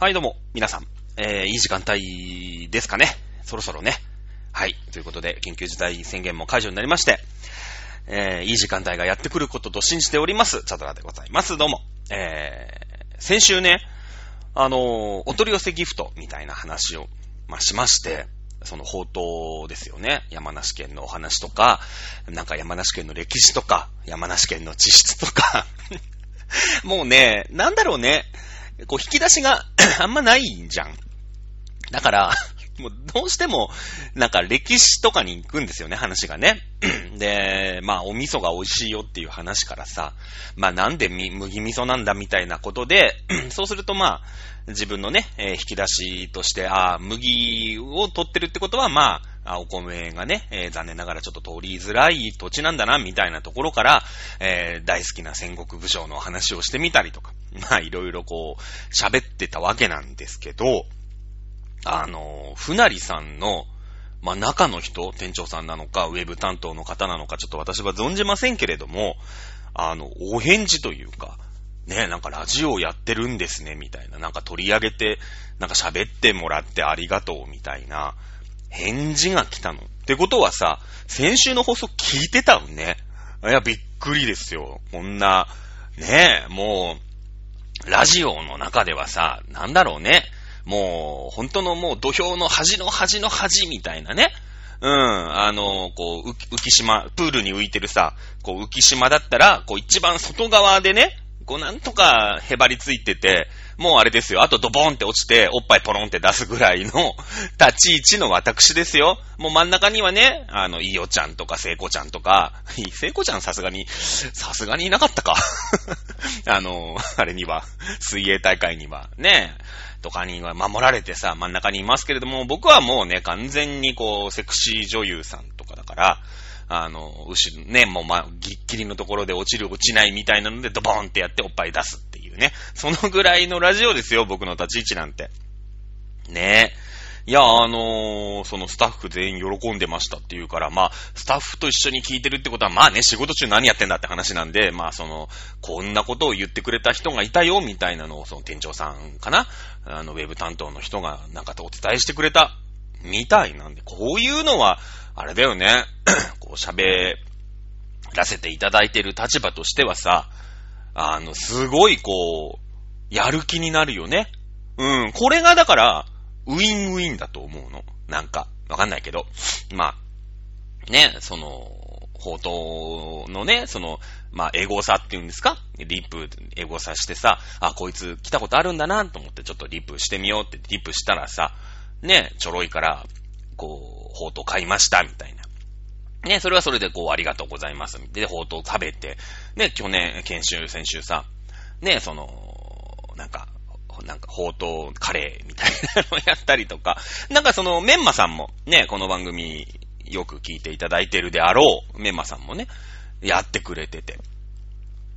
はい、どうも、皆さん。えー、いい時間帯ですかね。そろそろね。はい。ということで、緊急事態宣言も解除になりまして、えー、いい時間帯がやってくることと信じております。チャドラでございます。どうも。えー、先週ね、あのお取り寄せギフトみたいな話を、まあ、しまして、その、宝刀ですよね。山梨県のお話とか、なんか山梨県の歴史とか、山梨県の地質とか、もうね、なんだろうね、こう、引き出しが あんまないんじゃん。だから、もうどうしても、なんか歴史とかに行くんですよね、話がね。で、まあ、お味噌が美味しいよっていう話からさ、まあ、なんで麦味噌なんだみたいなことで、そうするとまあ、自分のね、えー引き出しとして、ああ、麦を取ってるってことは、まあ、お米がね、えー残念ながらちょっと通りづらい土地なんだな、みたいなところから、えー大好きな戦国武将の話をしてみたりとか、まあ、いろいろこう、喋ってたわけなんですけど、あの、船りさんの、まあ、中の人、店長さんなのか、ウェブ担当の方なのか、ちょっと私は存じませんけれども、あの、お返事というか、ね、なんかラジオやってるんですね、みたいな。なんか取り上げて、なんか喋ってもらってありがとう、みたいな、返事が来たの。ってことはさ、先週の放送聞いてたのね。いや、びっくりですよ。こんな、ねえ、もう、ラジオの中ではさ、なんだろうね。もう、本当のもう土俵の端の端の端みたいなね。うん、あの、こう、浮浮島、プールに浮いてるさ、こう、浮島だったら、こう、一番外側でね、こう、なんとかへばりついてて、もうあれですよ。あとドボンって落ちて、おっぱいポロンって出すぐらいの 立ち位置の私ですよ。もう真ん中にはね、あの、いおちゃんとか聖子ちゃんとか、聖子ちゃん さすがに、さすがにいなかったか。あの、あれには、水泳大会には、ね、とかには守られてさ、真ん中にいますけれども、僕はもうね、完全にこう、セクシー女優さんとかだから、あの、後ろ、ね、もうま、ぎっきりのところで落ちる落ちないみたいなので、ドボーンってやっておっぱい出すっていうね。そのぐらいのラジオですよ、僕の立ち位置なんて。ねえ。いや、あのーそのスタッフ全員喜んでましたっていうから、まあ、スタッフと一緒に聞いてるってことは、まあね、仕事中何やってんだって話なんで、まあ、その、こんなことを言ってくれた人がいたよ、みたいなのを、その店長さんかなあの、ウェブ担当の人が、なんかお伝えしてくれた、みたいなんで、こういうのは、あれだよね、う喋らせていただいてる立場としてはさ、あの、すごいこう、やる気になるよね。うん、これがだから、ウィンウィンだと思うの。なんか、わかんないけど。まあ、ね、その、宝刀のね、その、まあ、エゴサっていうんですか？リップ、エゴサしてさ、あ、こいつ来たことあるんだなと思ってちょっとリップしてみようってリップしたらさ、ね、ちょろいから、こう、宝刀買いました、みたいな。ね、それはそれでこう、ありがとうございます。で、宝刀食べて、ね、去年、研修、先週さ、ね、その、なんか、なんか、宝刀カレーみたいなのをやったりとか、なんかその、メンマさんも、ね、この番組、よく聞いていただいてるであろう、メンマさんもね、やってくれてて、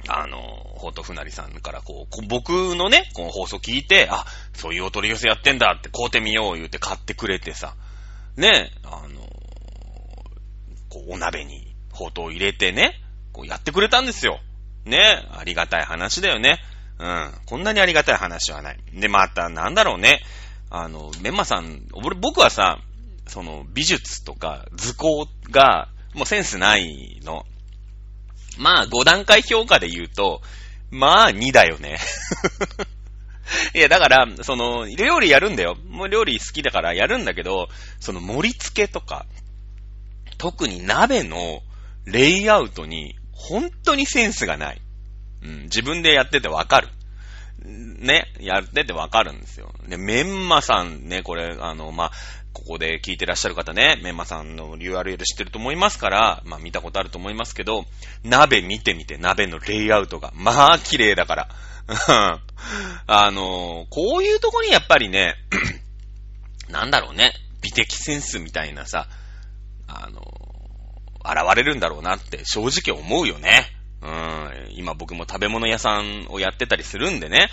あの、ほうとうふなりさんからこう、僕のね、この放送聞いて、あ、そういうお取り寄せやってんだって買うてみよう言うて買ってくれてさ、ね、あの、こう、お鍋にほうとう入れてね、こうやってくれたんですよ。ね、ありがたい話だよね。うん。こんなにありがたい話はない。で、また、なんだろうね。あの、メンマさん、俺、僕はさ、その、美術とか図工が、もうセンスないの。まあ、5段階評価で言うと、まあ、2だよね。いや、だから、その、料理やるんだよ。もう料理好きだからやるんだけど、その盛り付けとか、特に鍋のレイアウトに、本当にセンスがない。うん、自分でやっててわかる。ね、やっててわかるんですよ。で、メンマさんね、これ、あの、まあ、ここで聞いてらっしゃる方ね、メンマさんの URL 知ってると思いますから、まあ見たことあると思いますけど、鍋見てみて、鍋のレイアウトが。まあ、綺麗だから。あの、こういうとこにやっぱりね、なんだろうね、美的センスみたいなさ、あの、現れるんだろうなって正直思うよね。うん、今僕も食べ物屋さんをやってたりするんでね、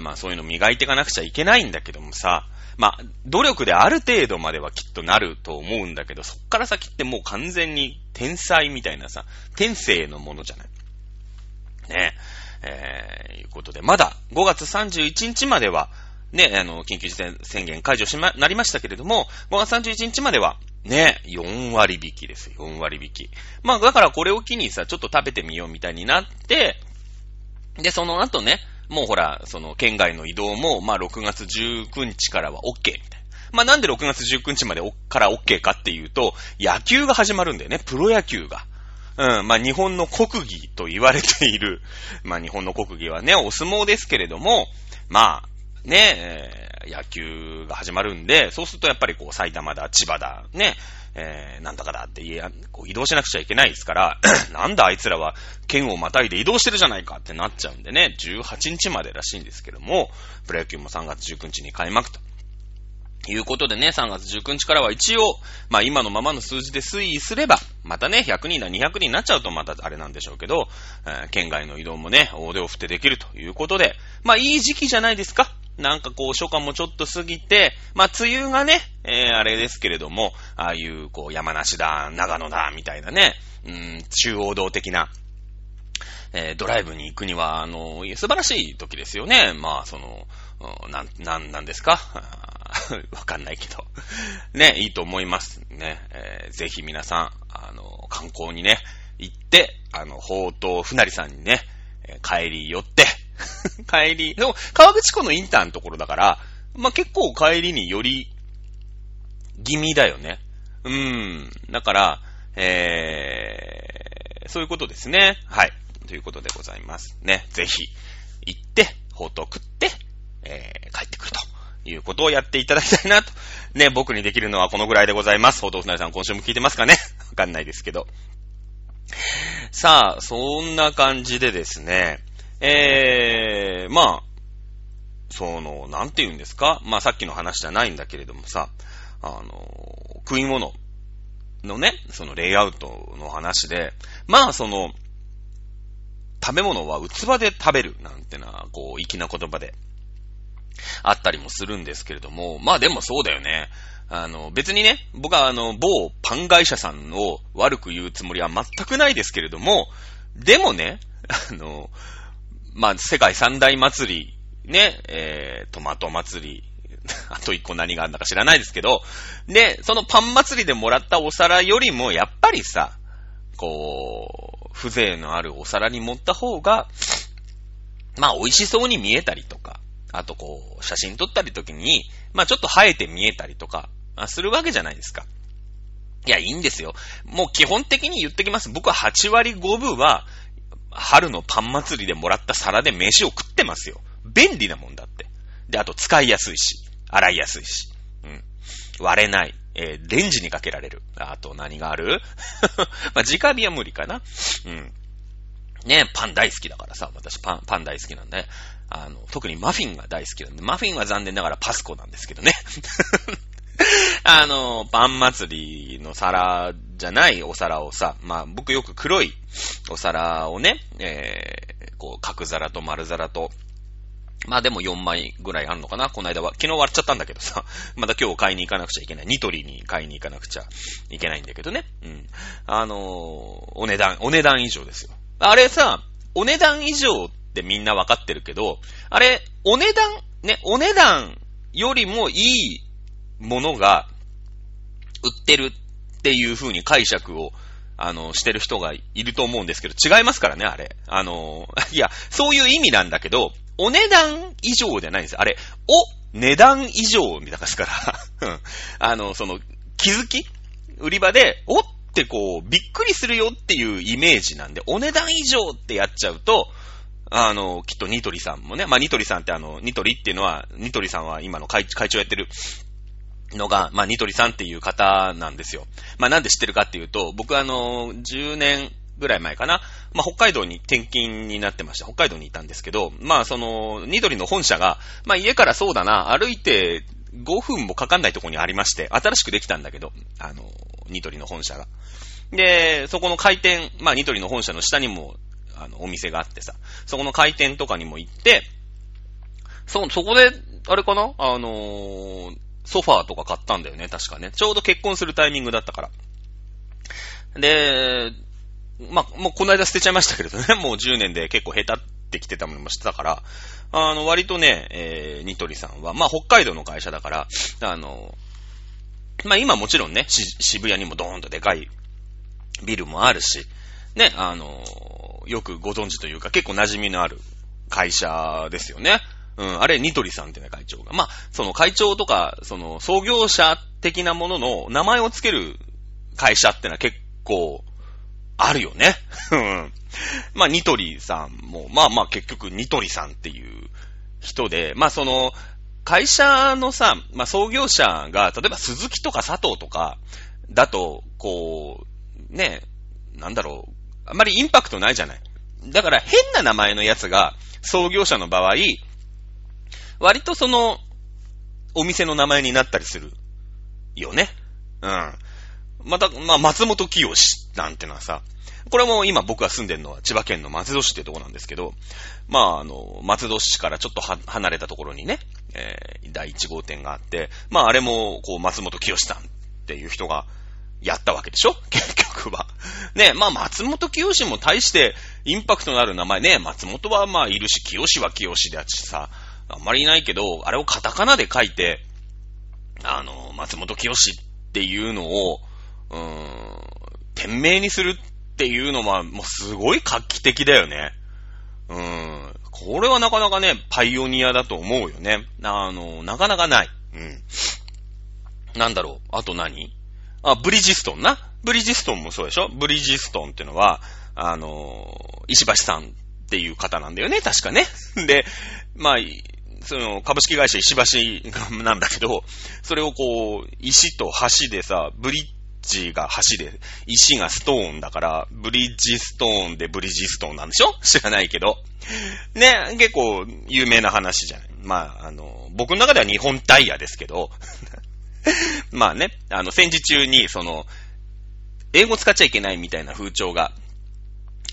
まあそういうの磨いていかなくちゃいけないんだけどもさ、まあ努力である程度まではきっとなると思うんだけど、そっから先ってもう完全に天才みたいなさ、天性のものじゃない。ね。え、ーいうことで、まだ5月31日までは、ね、あの、緊急事態宣言解除しま、なりましたけれども、5月31日までは、ね、4割引きですよ、4割引き。まあ、だからこれを機にさ、ちょっと食べてみようみたいになって、で、その後ね、もうほら、その、県外の移動も、まあ、6月19日からは OK みたいな。まあ、なんで6月19日までから OK かっていうと、野球が始まるんだよね、プロ野球が。うん、まあ、日本の国技と言われている、まあ、日本の国技はね、お相撲ですけれども、まあ、ね、えー、野球が始まるんで、そうするとやっぱりこう、埼玉だ、千葉だ、ね、えー、なんだかだって家、こう移動しなくちゃいけないですから、なんだあいつらは県をまたいで移動してるじゃないかってなっちゃうんでね、18日までらしいんですけども、プロ野球も3月19日に開幕と。いうことでね、3月19日からは一応、まあ今のままの数字で推移すれば、またね、100人だ、200人になっちゃうとまたあれなんでしょうけど、えー、県外の移動もね、大手を振ってできるということで、まあいい時期じゃないですか。なんかこう、初夏もちょっと過ぎて、まあ梅雨がね、えー、あれですけれども、ああいうこう、山梨だ、長野だ、みたいなね、うん、中央道的な、えー、ドライブに行くには、あの、素晴らしい時ですよね。まあ、その、なん、なん、なんですか？わかんないけど。ね、いいと思います。ね、えー、ぜひ皆さん、あの、観光にね、行って、あの、宝刀船りさんにね、帰り寄って、帰り、でも、川口湖のインターのところだから、まあ、結構帰りにより、気味だよね。うーん。だから、えー、そういうことですね。はい。ということでございます。ね。ぜひ、行って、宝刀食って、えー、帰ってくると。いうことをやっていただきたいなと。ね、僕にできるのはこのぐらいでございます。報道船さん今週も聞いてますかね？わかんないですけど。さあ、そんな感じでですね、えー、まあ、その、なんて言うんですか？まあさっきの話じゃないんだけれどもさ、あの、食い物のね、そのレイアウトの話で、まあその、食べ物は器で食べるなんてな、こう、粋な言葉であったりもするんですけれども、まあでもそうだよね。あの、別にね、僕はあの、某パン会社さんを悪く言うつもりは全くないですけれども、でもね、あの、まあ、世界三大祭り、ね、えー、トマト祭り、あと一個何があるんだか知らないですけど、で、そのパン祭りでもらったお皿よりも、やっぱりさ、こう、風情のあるお皿に盛った方が、まあ、美味しそうに見えたりとか、あとこう、写真撮ったり時に、まあちょっと生えて見えたりとか、するわけじゃないですか。いや、いいんですよ。もう基本的に言ってきます。僕は8割5分は、春のパン祭りでもらった皿で飯を食ってますよ。便利なもんだって。で、あと使いやすいし、洗いやすいし。うん。割れない。えー、レンジにかけられる。あと何がある？まあ、直火は無理かな。うん。ねパン大好きだからさ、私パン、パン大好きなんで、あの、特にマフィンが大好きなんで、マフィンは残念ながらパスコなんですけどね。あの、パン祭りの皿じゃないお皿をさ、まあ僕よく黒いお皿をね、えー、こう角皿と丸皿と、まあでも4枚ぐらいあるのかなこの間は。昨日割っちゃったんだけどさ。また今日買いに行かなくちゃいけない。ニトリに買いに行かなくちゃいけないんだけどね。うん。あのー、お値段、お値段以上ですよ。あれさ、お値段以上ってみんなわかってるけど、あれ、お値段、ね、お値段よりもいいものが売ってるっていう風に解釈を、あの、してる人がいると思うんですけど、違いますからね、あれ。あの、いや、そういう意味なんだけど、お値段以上じゃないんです。あれ、お値段以上みたいなですから、あの、その、気づき売り場で、おってこう、びっくりするよっていうイメージなんで、お値段以上ってやっちゃうと、あの、きっとニトリさんもね、まあニトリさんってあの、ニトリっていうのは、ニトリさんは今の会会長やってるのが、まあニトリさんっていう方なんですよ。まあなんで知ってるかっていうと、僕あの、10年ぐらい前かな。まあ、北海道に転勤になってました。北海道にいたんですけど、まあ、その、ニトリの本社が、まあ、家からそうだな、歩いて5分もかかんないとこにありまして、新しくできたんだけど、あの、ニトリの本社が。で、そこの開店、まあ、ニトリの本社の下にも、あの、お店があってさ、そこの開店とかにも行って、そ、そこで、あれかな？あのー、ソファーとか買ったんだよね、確かね。ちょうど結婚するタイミングだったから。で、まあ、もうこの間捨てちゃいましたけれどね、もう10年で結構下手ってきてたものもしてたから、あの、割とね、えー、ニトリさんは、まあ、北海道の会社だから、あの、まあ、今もちろんね、渋谷にもドーンとでかいビルもあるし、ね、あの、よくご存知というか、結構馴染みのある会社ですよね。うん、あれ、ニトリさんってね、会長が。まあ、その会長とか、その創業者的なものの名前をつける会社ってのは結構あるよね。うん。まあ、ニトリさんも、まあまあ結局ニトリさんっていう人で、まあその、会社のさ、まあ創業者が、例えば鈴木とか佐藤とか、だと、こう、ね、なんだろう、あまりインパクトないじゃない。だから変な名前のやつが創業者の場合、割とその、お店の名前になったりするよね。うん。また、まあ、松本清なんてのはさ、これも今僕が住んでるのは千葉県の松戸市ってとこなんですけど、まあ、あの、松戸市からちょっと離れたところにね、えー、第1号店があって、まあ、あれも、こう、松本清さんっていう人がやったわけでしょ？結局は。ね、まあ、松本清も大してインパクトのある名前ね、松本はまあいるし、清は清であっちさ、あんまりいないけど、あれをカタカナで書いて、あの、松本清っていうのを、うーん、店名にするっていうのは、もうすごい画期的だよね。うーん。これはなかなかね、パイオニアだと思うよね。あの、なかなかない。うん。なんだろう。あと何？あ、ブリヂストンな。ブリヂストンもそうでしょ？ブリヂストンってのは、あの、石橋さんっていう方なんだよね、確かね。で、まあ、その、株式会社石橋なんだけど、それをこう、石と橋でさ、ブリッジが橋で、石がストーンだから、ブリッジストーンでブリッジストーンなんでしょ？知らないけど。ね、結構有名な話じゃない？まあ、あの、僕の中では日本タイヤですけど、まあね、あの、戦時中に、その、英語使っちゃいけないみたいな風潮が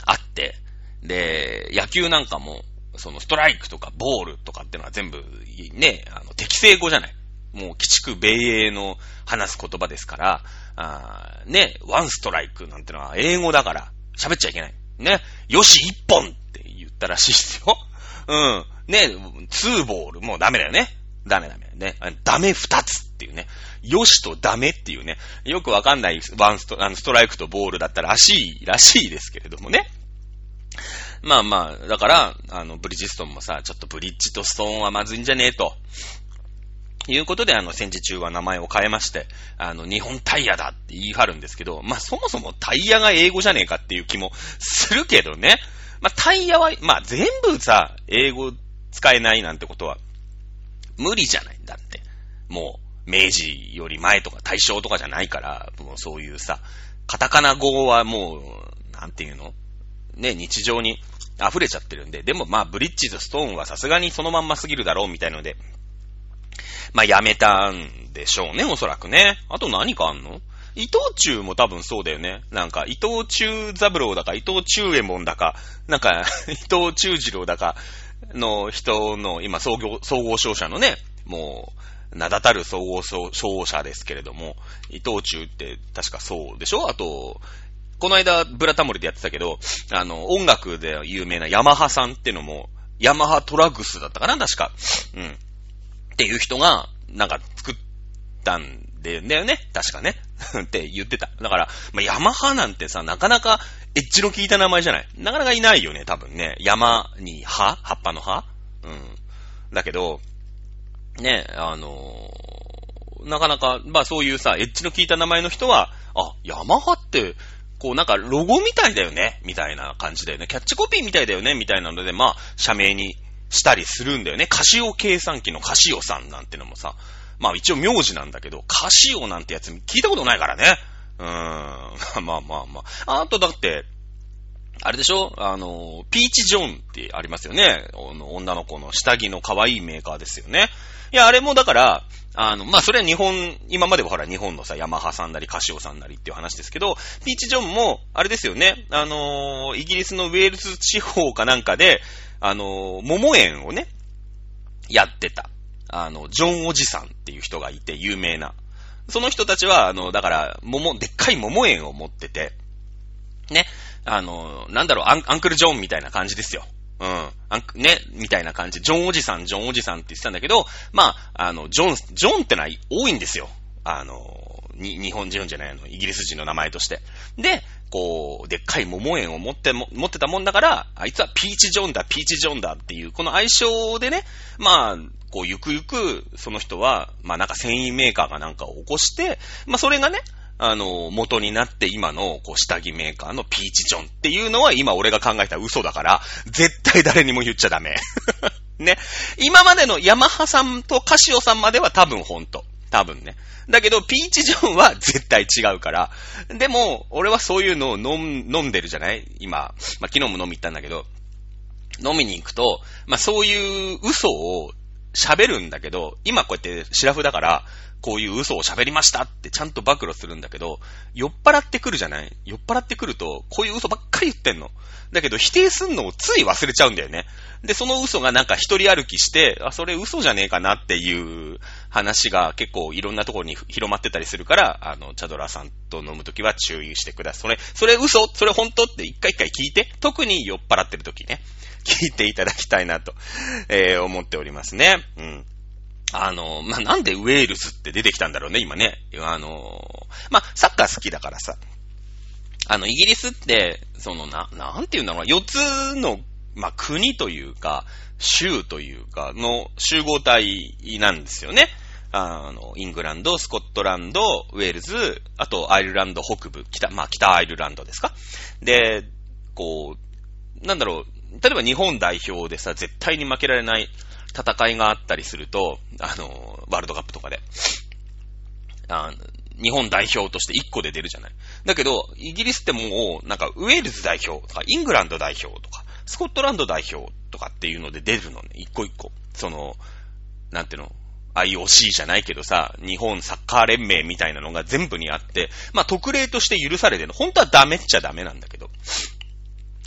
あって、で、野球なんかも、そのストライクとかボールとかってのは全部、ね、あの、適正語じゃない。もう、鬼畜米英の話す言葉ですから、あね、ワンストライクなんてのは英語だから、喋っちゃいけない。ね、よし一本って言ったらしいですよ。うん。ね、ツーボールもうダメだよね。ダメダメ。ね。ダメ二つっていうね。よしとダメっていうね。よくわかんないワンスト、あのストライクとボールだったらしい、らしいですけれどもね。まあまあ、だから、あの、ブリヂストンもさ、ちょっとブリッジとストーンはまずいんじゃねえと。いうことで、あの、戦時中は名前を変えまして、あの、日本タイヤだって言い張るんですけど、まあ、そもそもタイヤが英語じゃねえかっていう気もするけどね。まあ、タイヤは、まあ、全部さ、英語使えないなんてことは、無理じゃないんだって。もう、明治より前とか大正とかじゃないから、もうそういうさ、カタカナ語はもう、なんていうの？ね、日常に溢れちゃってるんで、でもまあ、ブリッジズ、ストーンはさすがにそのまんますぎるだろうみたいので、まあ、やめたんでしょうね、おそらくね。あと何かあんの？伊藤忠も多分そうだよね。なんか、伊藤忠三郎だか、伊藤忠右衛門だか、なんか、伊藤忠次郎だかの人の、今、総合、総合商社のね、もう、名だたる総合商社ですけれども、伊藤忠って確かそうでしょ？あと、この間、ブラタモリでやってたけど、あの、音楽で有名なヤマハさんってのも、ヤマハトラグスだったかな確か。うん。っていう人が、なんか作ったんでだよね。確かね。って言ってた。だから、まあ、ヤマハなんてさ、なかなかエッジの効いた名前じゃない。なかなかいないよね、多分ね。山に葉葉っぱの葉うん。だけど、ね、あのー、なかなか、まあそういうさ、エッジの効いた名前の人は、あ、ヤマハって、こうなんかロゴみたいだよねみたいな感じだよね。キャッチコピーみたいだよねみたいなので、まあ、社名にしたりするんだよね。カシオ計算機のカシオさんなんてのもさ、まあ一応名字なんだけど、カシオなんてやつ聞いたことないからね。うーん。まあまあまあ。あとだって、あれでしょ？あの、ピーチジョンってありますよね。女の子の下着の可愛いメーカーですよね。いや、あれもだから、あの、まあ、それは日本、今まではほら日本のさ、ヤマハさんなりカシオさんなりっていう話ですけど、ピーチジョンも、あれですよね、あのー、イギリスのウェールズ地方かなんかで、あのー、桃園をね、やってた。あの、ジョンおじさんっていう人がいて、有名な。その人たちは、あの、だから、桃、でっかい桃園を持ってて、ね、あの、なんだろう、アンアンクルジョンみたいな感じですよ。うん。ね、みたいな感じ。ジョンおじさん、ジョンおじさんって言ってたんだけど、まあ、あの、ジョン、ジョンってのは多いんですよ。あの、に、日本人じゃないの、イギリス人の名前として。で、こう、でっかい桃園を持っても、持ってたもんだから、あいつはピーチジョンだ、ピーチジョンだっていう、この相性でね、まあ、こう、ゆくゆく、その人は、まあなんか繊維メーカーがなんかを起こして、まあそれがね、あの、元になって今の、こう、下着メーカーのピーチジョンっていうのは今俺が考えた嘘だから、絶対誰にも言っちゃダメ。ね。今までのヤマハさんとカシオさんまでは多分本当。多分ね。だけど、ピーチジョンは絶対違うから。でも、俺はそういうのを飲飲んでるじゃない？今。まあ、昨日も飲み行ったんだけど、飲みに行くと、まあ、そういう嘘を喋るんだけど、今こうやってシラフだから、こういう嘘を喋りましたってちゃんと暴露するんだけど、酔っ払ってくるじゃない？酔っ払ってくると、こういう嘘ばっかり言ってんの。だけど否定すんのをつい忘れちゃうんだよね。で、その嘘がなんか一人歩きして、あ、それ嘘じゃねえかなっていう話が結構いろんなところに広まってたりするから、あの、チャドラさんと飲むときは注意してください。それ、それ嘘？それ本当？って一回一回聞いて、特に酔っ払ってるときね、聞いていただきたいなと、えー、思っておりますね。うん。あの、まあ、なんでウェールズって出てきたんだろうね、今ね。あの、まあ、サッカー好きだからさ。あの、イギリスって、その、な、なんて言うんだろうな、四つの、まあ、国というか、州というか、の集合体なんですよね。あの、イングランド、スコットランド、ウェールズ、あとアイルランド北部、北、まあ、北アイルランドですか？で、こう、なんだろう、例えば日本代表でさ、絶対に負けられない戦いがあったりすると、あの、ワールドカップとかで、あ日本代表として1個で出るじゃない。だけど、イギリスってもう、なんか、ウェールズ代表とか、イングランド代表とか、スコットランド代表とかっていうので出るのね、一個一個。その、なんていうの、IOC じゃないけどさ、日本サッカー連盟みたいなのが全部にあって、まあ特例として許されてるの。本当はダメっちゃダメなんだけど。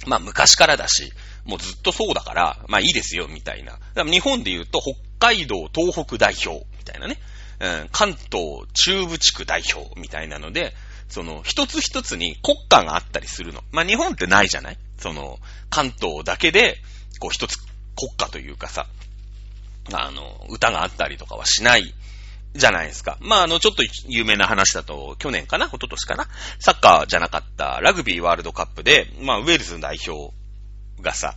まあ昔からだし、もうずっとそうだから、まあいいですよ、みたいな。日本で言うと、北海道東北代表、みたいなね。うん、関東中部地区代表、みたいなので、その、一つ一つに国家があったりするの。まあ日本ってないじゃない？その、関東だけで、こう一つ国家というかさ、あの、歌があったりとかはしないじゃないですか。まあ、あの、ちょっと有名な話だと、去年かな？一昨年かな？サッカーじゃなかったラグビーワールドカップで、まあ、ウェールズの代表がさ、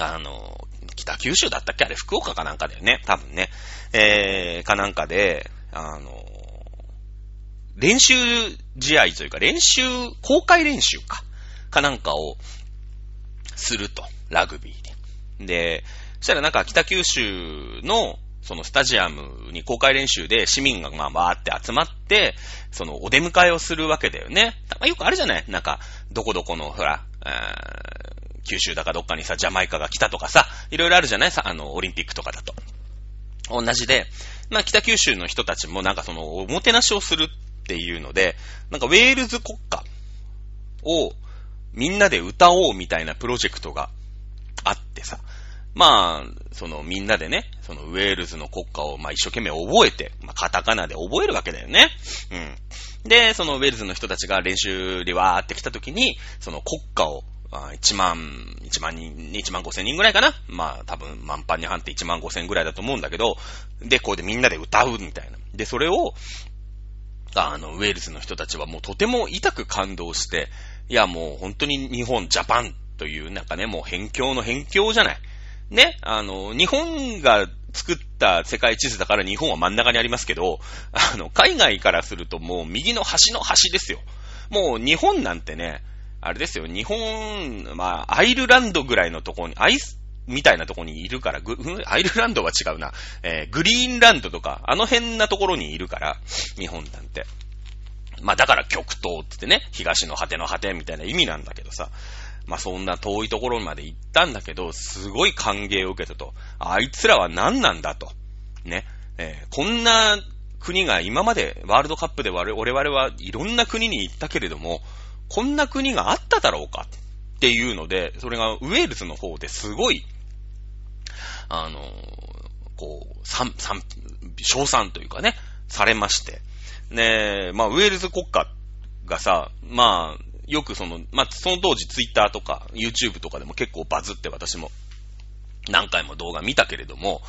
あの、北九州だったっけ？あれ、福岡かなんかだよね。多分ね。えー、かなんかで、あの、練習試合というか、練習、公開練習か。かなんかをすると。ラグビーで。で、そしたらなんか北九州のそのスタジアムに公開練習で市民がまあわーって集まって、そのお出迎えをするわけだよね。よくあるじゃない？なんか、どこどこの、ほら、九州だかどっかにさ、ジャマイカが来たとかさ、いろいろあるじゃない？さ、あの、オリンピックとかだと。同じで、まあ北九州の人たちもなんかその、おもてなしをするっていうので、なんかウェールズ国歌をみんなで歌おうみたいなプロジェクトがあってさ、まあ、そのみんなでね、そのウェールズの国歌をまあ一生懸命覚えて、まあカタカナで覚えるわけだよね。うん。で、そのウェールズの人たちが練習でわーって来た時に、その国歌を1万、1万人、1万5千人ぐらいかなまあ多分満帆に半って1万5千ぐらいだと思うんだけど、で、こうでみんなで歌うみたいな。で、それを、あの、ウェールズの人たちはもうとても痛く感動して、いやもう本当に日本、ジャパンというなんかね、もう辺境の辺境じゃない。ね、あの、日本が作った世界地図だから日本は真ん中にありますけど、あの、海外からするともう右の端の端ですよ。もう日本なんてね、あれですよ、日本、まあ、アイルランドぐらいのとこに、アイス、みたいなとこにいるから、ぐ、アイルランドは違うな。えー、グリーンランドとか、あの辺なところにいるから、日本なんて。まあだから極東ってね、東の果ての果てみたいな意味なんだけどさ、まあ、そんな遠いところまで行ったんだけど、すごい歓迎を受けたと。あいつらは何なんだと。ね。えー、こんな国が今までワールドカップで我々はいろんな国に行ったけれども、こんな国があっただろうか？っていうので、それがウェールズの方ですごい、あの、こう、賛、賛、賞賛というかね、されまして。ねまあ、ウェールズ国家がさ、まあ、よくその、まあ、その当時ツイッターとか YouTube とかでも結構バズって私も何回も動画見たけれども、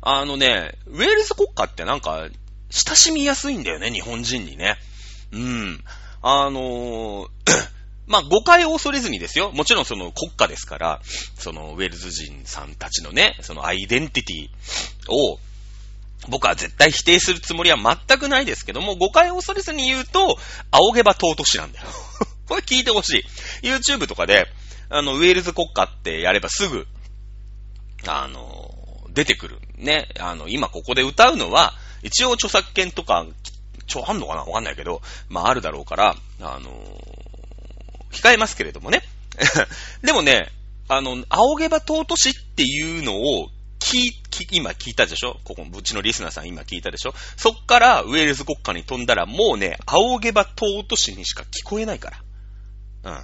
あのね、ウェールズ国家ってなんか、親しみやすいんだよね、日本人にね。うん。あのー まあ、誤解を恐れずにですよ。もちろんその国家ですから、そのウェルズ人さんたちのね、そのアイデンティティを、僕は絶対否定するつもりは全くないですけども、誤解を恐れずに言うと、仰げば尊しなんだよ。これ聞いてほしい。YouTube とかで、あの、ウェールズ国家ってやればすぐ、あの、出てくる。ね。あの、今ここで歌うのは、一応著作権とか、ちょ、あんのかな？わかんないけど、まああるだろうから、あの、控えますけれどもね。でもね、あの、青毛羽尊しっていうのを聞、聞、今聞いたでしょ？ここ、うちのリスナーさん今聞いたでしょ？そっからウェールズ国家に飛んだらもうね、青毛羽尊しにしか聞こえないから。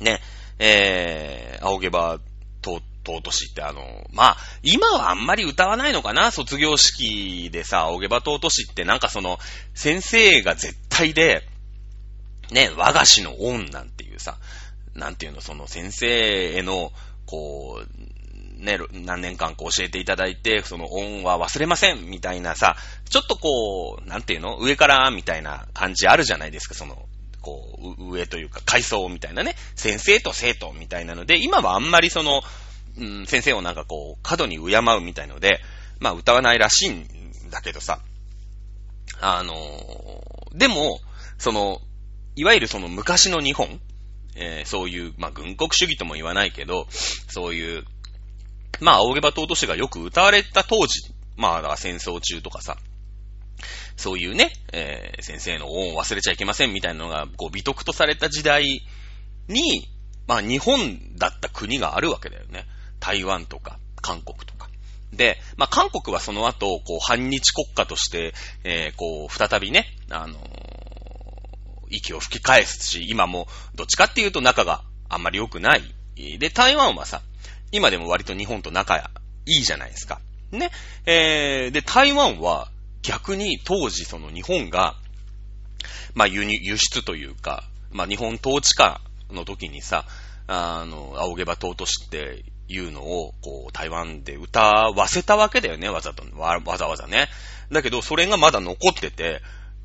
うん。ね、えー、青毛羽尊しってあの、まあ、今はあんまり歌わないのかな卒業式でさ、青毛羽尊しってなんかその、先生が絶対で、ね、和菓子の恩なんていうさ、なんていうの、その先生への、こう、ね、何年間こう教えていただいて、その恩は忘れませんみたいなさ、ちょっとこう、なんていうの上からみたいな感じあるじゃないですか、その、こう、上というか階層みたいなね、先生と生徒みたいなので、今はあんまりその、うん、先生をなんかこう、過度に敬うみたいので、まあ歌わないらしいんだけどさ、あのー、でも、その、いわゆるその昔の日本、えー、そういう、まあ、軍国主義とも言わないけど、そういう、まあ、青毛羽尊氏がよく歌われた当時、まあ、戦争中とかさ、そういうね、えー、先生の恩を忘れちゃいけませんみたいなのが、こう、美徳とされた時代に、まあ、日本だった国があるわけだよね。台湾とか、韓国とか。で、まあ、韓国はその後、こう、反日国家として、えー、こう、再びね、あのー息を吹き返すし、今もどっちかっていうと仲があんまり良くない。で、台湾はさ、今でも割と日本と仲いいじゃないですか。ね。えー、で、台湾は逆に当時その日本が、まあ輸入、輸出というか、まあ日本統治下の時にさ、あの、青毛羽尊しっていうのを、こう、台湾で歌わせたわけだよね、わざと、わざわざね。だけど、それがまだ残ってて、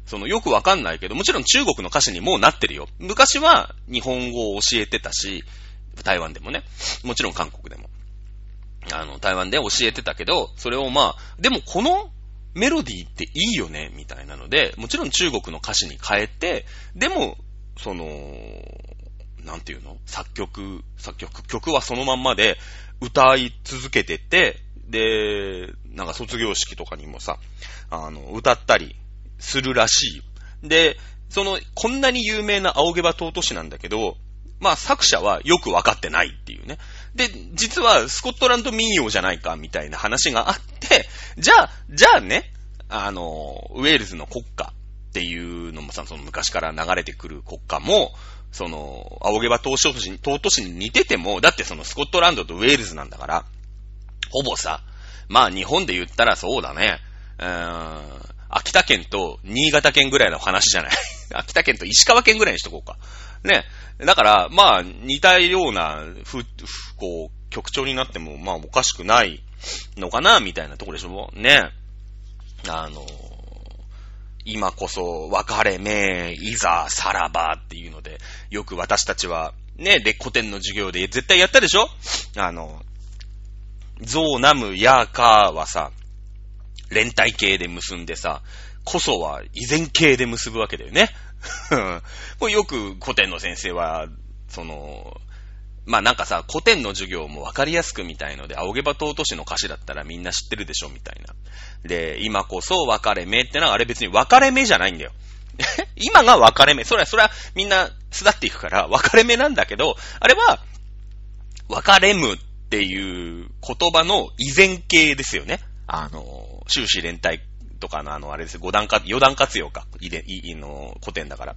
そのよくわかんないけど、もちろん中国の歌詞にもうなってるよ。昔は日本語を教えてたし、台湾でもね。もちろん韓国でも。あの、台湾で教えてたけど、それをまあ、でもこのメロディーっていいよね、みたいなので、もちろん中国の歌詞に変えて、でも、その、なんていうの？作曲、作曲、曲はそのまんまで歌い続けてて、で、なんか卒業式とかにもさ、あの、歌ったりするらしい。で、その、こんなに有名な青毛羽尊氏なんだけど、まあ作者はよくわかってないっていうね。で、実はスコットランド民謡じゃないかみたいな話があって、じゃあ、じゃあね、あの、ウェールズの国歌っていうのもさ、その昔から流れてくる国歌も、その、青毛羽尊氏尊氏に似てても、だってそのスコットランドとウェールズなんだから、ほぼさ、まあ日本で言ったらそうだね、うーん、秋田県と新潟県ぐらいの話じゃない？秋田県と石川県ぐらいにしとこうか。ね。だから、まあ、似たような、ふ、ふ、こう、局長になっても、まあ、おかしくないのかな、みたいなところでしょ？ね。あの、今こそ、別れめ、いざ、さらばっていうので、よく私たちは、ね、で、古典の授業で絶対やったでしょ？あの、ゾーナムヤーカーはさ、連帯形で結んでさ、こそは依然形で結ぶわけだよね。これよく古典の先生は、その、まあなんかさ、古典の授業もわかりやすくみたいので、青毛羽尊しの歌詞だったらみんな知ってるでしょみたいな。で、今こそ別れ目ってのはあれ別に別れ目じゃないんだよ。今が別れ目。それは、それはみんな巣立っていくから別れ目なんだけど、あれは、別れむっていう言葉の依然形ですよね。あの、終始連帯とかのあの、あれですよ、五段活、四段活用か。いで、い、いの、古典だから。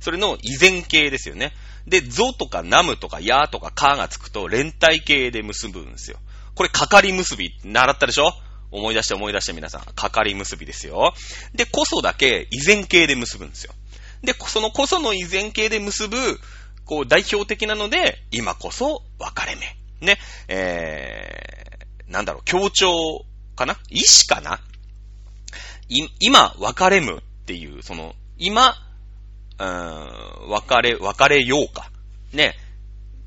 それの依然形ですよね。で、ゾとかナムとかヤとかカがつくと連帯形で結ぶんですよ。これ、かかり結び、習ったでしょ？思い出して思い出して皆さん。かかり結びですよ。で、こそだけ依然形で結ぶんですよ。で、そのこその依然形で結ぶ、こう代表的なので、今こそ別れ目。ね、えー、なんだろう、強調かな？意志かな？今、別れむっていう、その、今、うーん、別れ、別れようか。ね。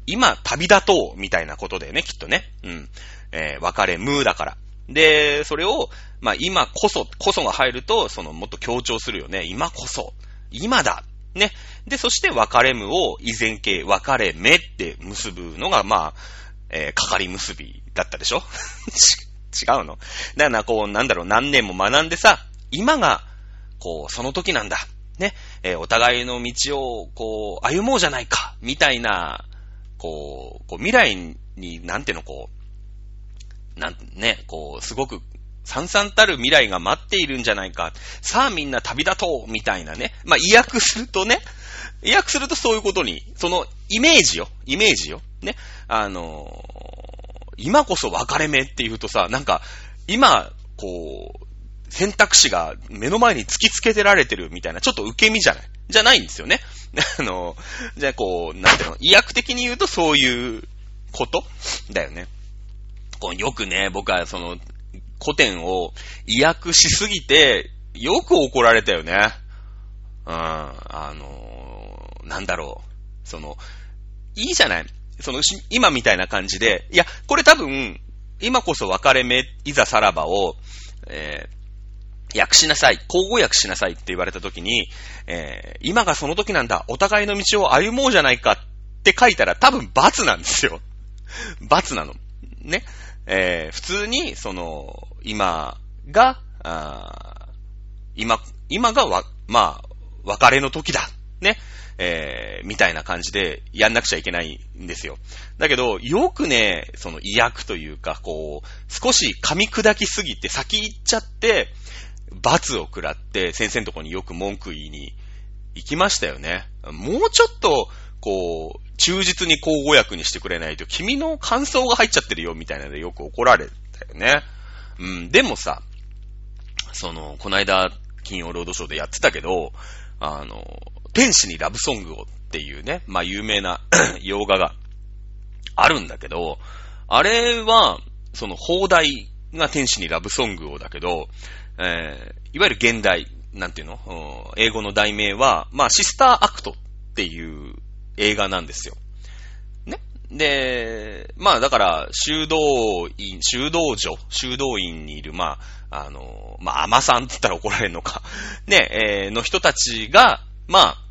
今、旅立とう、みたいなことだよね、きっとね。うん。えー、別れむだから。で、それを、まあ、今こそ、こそが入ると、その、もっと強調するよね。今こそ。今だ。ね。で、そして別れむを依然形、別れ目って結ぶのが、まあ、えー、かかり結びだったでしょ 違うのだからな、こう、なんだろう、何年も学んでさ、今が、こう、その時なんだ。ね。えー、お互いの道を、こう、歩もうじゃないか。みたいな、こう、こう未来に、なんていうの、こう、なん、ね、こう、すごく、さんたる未来が待っているんじゃないか。さあみんな旅立とうみたいなね。まあ、意訳するとね、意訳するとそういうことに、そのイメージよ。イメージよ。ね。あの、今こそ分かれ目って言うとさ、なんか、今、こう、選択肢が目の前に突きつけてられてるみたいな、ちょっと受け身じゃない？じゃないんですよね。あの、じゃあこう、なんていうの、医薬的に言うとそういうこと？だよね。こうよくね、僕はその、古典を医薬しすぎて、よく怒られたよね。うん、あの、なんだろう。その、いいじゃない？その、今みたいな感じで、いや、これ多分、今こそ別れ目、いざさらばを、えー、訳しなさい、交互訳しなさいって言われた時に、えー、今がその時なんだ、お互いの道を歩もうじゃないかって書いたら多分罰なんですよ。罰なの。ね。えー、普通に、その、今が、あ今、今がわ、まあ、別れの時だ。ね。えー、みたいな感じでやんなくちゃいけないんですよ。だけど、よくね、その意訳というか、こう、少し噛み砕きすぎて先行っちゃって、罰を食らって、先生のとこによく文句言いに行きましたよね。もうちょっと、こう、忠実に交互訳にしてくれないと、君の感想が入っちゃってるよ、みたいなのでよく怒られたよね。うん、でもさ、その、この間、金曜ロードショーでやってたけど、あの、天使にラブソングをっていうね、まあ有名な 洋画があるんだけど、あれは、その放題が天使にラブソングをだけど、えー、いわゆる原題、なんていうの英語の題名は、まあ Sister Act っていう映画なんですよ。ね？で、まあだから、修道院、修道女、修道院にいる、まあ、あの、まあ、尼さんって言ったら怒られるのか。ね、えー、の人たちが、まあ、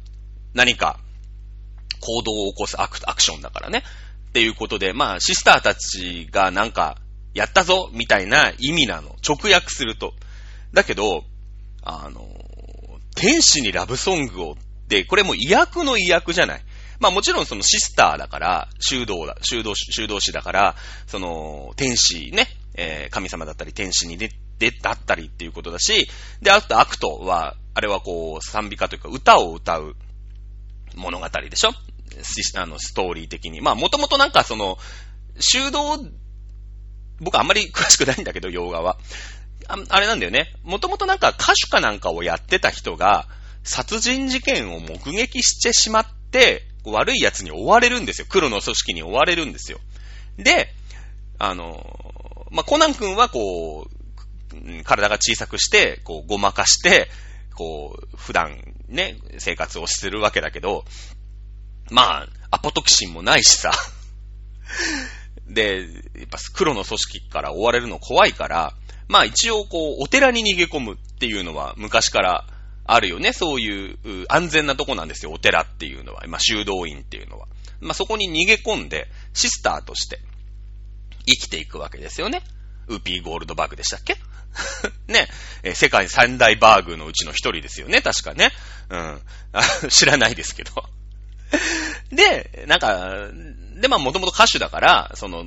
何か、行動を起こすアクアクションだからね。っていうことで、まあ、シスターたちがなんか、やったぞみたいな意味なの。直訳すると。だけど、あの、天使にラブソングをって、これも意訳の意訳じゃない。まあもちろんそのシスターだから、修道だ、修道、修道士だから、その、天使ね、えー、神様だったり天使に出、出だったりっていうことだし、で、あと Act は、あれはこう、賛美歌というか歌を歌う物語でしょ？あの、ストーリー的に。まあもともとなんかその、修道、僕あんまり詳しくないんだけど、洋画は。ああれなんだよね。もともとなんか歌手かなんかをやってた人が、殺人事件を目撃してしまって、悪い奴に追われるんですよ。黒の組織に追われるんですよ。で、あの、まあ、コナン君はこう、体が小さくして、こう、ごまかして、こう、普段ね、生活をするわけだけど、まあ、アポトキシンもないしさ。で、やっぱ黒の組織から追われるの怖いから、まあ一応こう、お寺に逃げ込むっていうのは昔からあるよね。そういう安全なとこなんですよ。お寺っていうのは。まあ、修道院っていうのは。まあ、そこに逃げ込んで、シスターとして生きていくわけですよね。ウーピーゴールドバーグでしたっけ？ね、え世界三大バーグのうちの一人ですよね、確かね。うん。知らないですけど。で、なんか、で、まあ、もともと歌手だから、その、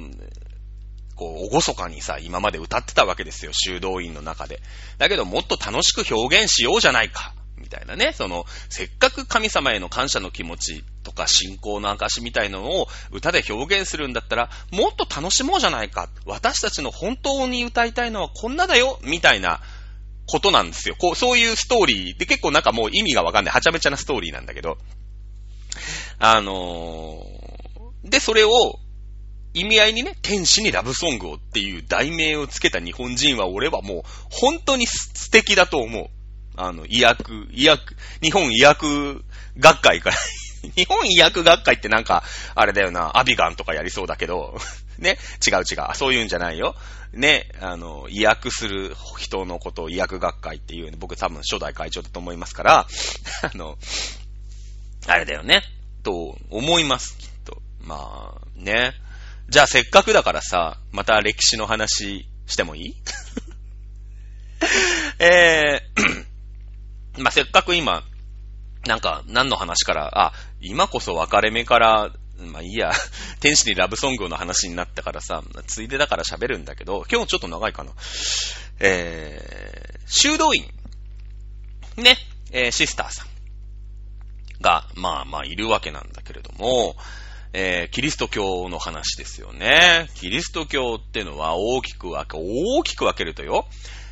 こう、おごそかにさ、今まで歌ってたわけですよ、修道院の中で。だけど、もっと楽しく表現しようじゃないか。みたいなね、その、せっかく神様への感謝の気持ちとか信仰の証みたいのを歌で表現するんだったら、もっと楽しもうじゃないか。私たちの本当に歌いたいのはこんなだよ、みたいなことなんですよ。こう、そういうストーリーで結構なんかもう意味がわかんない、はちゃめちゃなストーリーなんだけど、あのー、で、それを、意味合いにね、天使にラブソングをっていう題名をつけた日本人は俺はもう本当に素敵だと思う。あの、医薬、医薬、日本医薬学会から 日本医薬学会ってなんか、あれだよな、アビガンとかやりそうだけど ね、違う違う。そういうんじゃないよ。ね、あの、医薬する人のことを医薬学会っていう、ね僕多分初代会長だと思いますから、あの、あれだよね、と思います、きっと。まあ、ね？じゃあせっかくだからさ、また歴史の話してもいい？えー、まあ、せっかく今、なんか、何の話から、あ、今こそ別れ目から、まあいいや、天使にラブソングの話になったからさ、ついでだから喋るんだけど、今日ちょっと長いかな。えー、修道院。ね、えー、シスターさん。が、まあまあいるわけなんだけれども、えー、キリスト教の話ですよね。キリスト教ってのは大きく分け、大きく分けるとよ、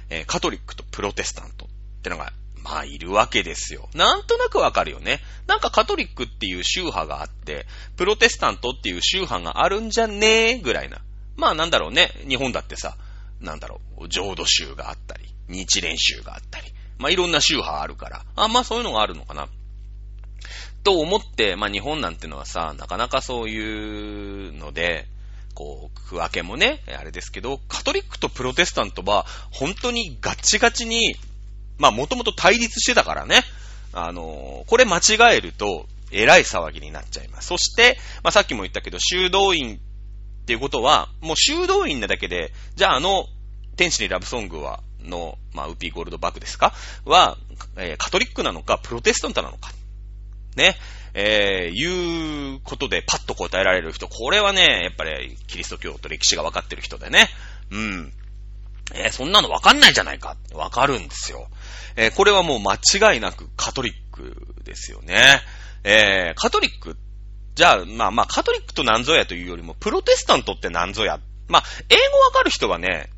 えー、カトリックとプロテスタントってのが、まあいるわけですよ。なんとなくわかるよね。なんかカトリックっていう宗派があって、プロテスタントっていう宗派があるんじゃねえぐらいな。まあなんだろうね。日本だってさ、なんだろう、浄土宗があったり、日蓮宗があったり、まあいろんな宗派あるから、あ、まあそういうのがあるのかな。と思って、まあ日本なんてのはさ、なかなかそういうので、こう、区分けもね、あれですけど、カトリックとプロテスタントは、本当にガチガチに、まあもともと対立してたからね、あのこれ間違えると、えらい騒ぎになっちゃいます。そして、まあさっきも言ったけど、修道院っていうことは、もう修道院なだけで、じゃああの、天使にラブソングは、の、まあ、ウピーゴールドバックですか？は、えー、カトリックなのか、プロテスタントなのか？ね、えー、いうことでパッと答えられる人、これはね、やっぱりキリスト教と歴史が分かってる人でね、うん。えー、そんなの分かんないじゃないか分かるんですよ。えー、これはもう間違いなくカトリックですよね。えー、カトリック、じゃあ、まあまあ、カトリックと何ぞやというよりも、プロテスタントって何ぞや。まあ、英語わかる人はね、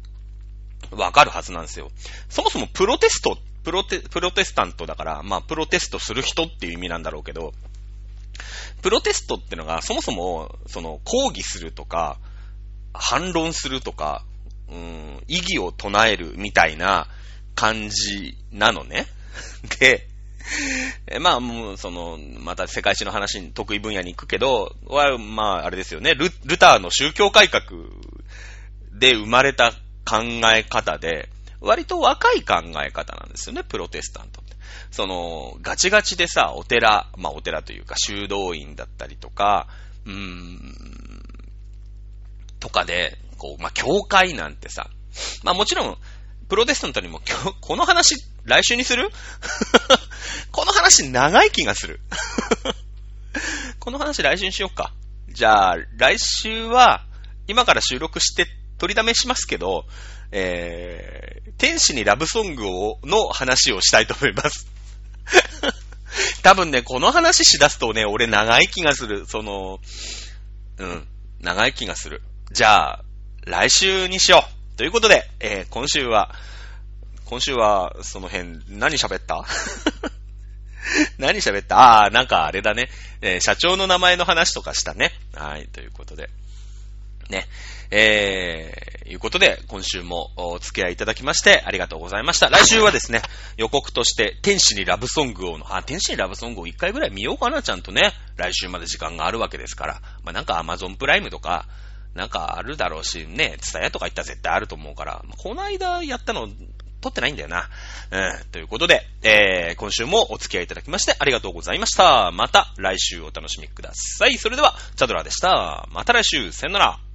わかるはずなんですよ。そもそもプロテストプロテ、プロテスタントだから、まあ、プロテストする人っていう意味なんだろうけど、プロテストってのが、そもそも、その、抗議するとか、反論するとか、うん、意義を唱えるみたいな感じなのね。で、まあ、もう、その、また世界史の話に得意分野に行くけど、は、まあ、あれですよね、ル、ルターの宗教改革で生まれた考え方で、割と若い考え方なんですよね、プロテスタントって。その、ガチガチでさ、お寺、まあお寺というか修道院だったりとか、うーん、とかで、こう、まあ教会なんてさ、まあもちろん、プロテスタントにも、この話、来週にする？この話長い気がする この話来週にしよっか。じゃあ、来週は、今から収録して取りだめしますけど、えー、天使にラブソングを、の話をしたいと思います。多分ね、この話しだすとね、俺長い気がする。その、うん、長い気がする。じゃあ、来週にしよう。ということで、えー、今週は、今週は、その辺、何喋った？何喋った？ああ、なんかあれだね。えー、社長の名前の話とかしたね。はい、ということで。ね。えー、いうことで、今週もお付き合いいただきましてありがとうございました。来週はですね、予告として、天使にラブソングをの、あ、天使にラブソングを一回ぐらい見ようかな、ちゃんとね。来週まで時間があるわけですから。まあ、なんか Amazon プライムとか、なんかあるだろうし、ね、ツタヤとか行ったら絶対あると思うから、この間やったの、撮ってないんだよな。うん。ということで、えー、今週もお付き合いいただきましてありがとうございました。また来週お楽しみください。それでは、チャドラでした。また来週、さよなら。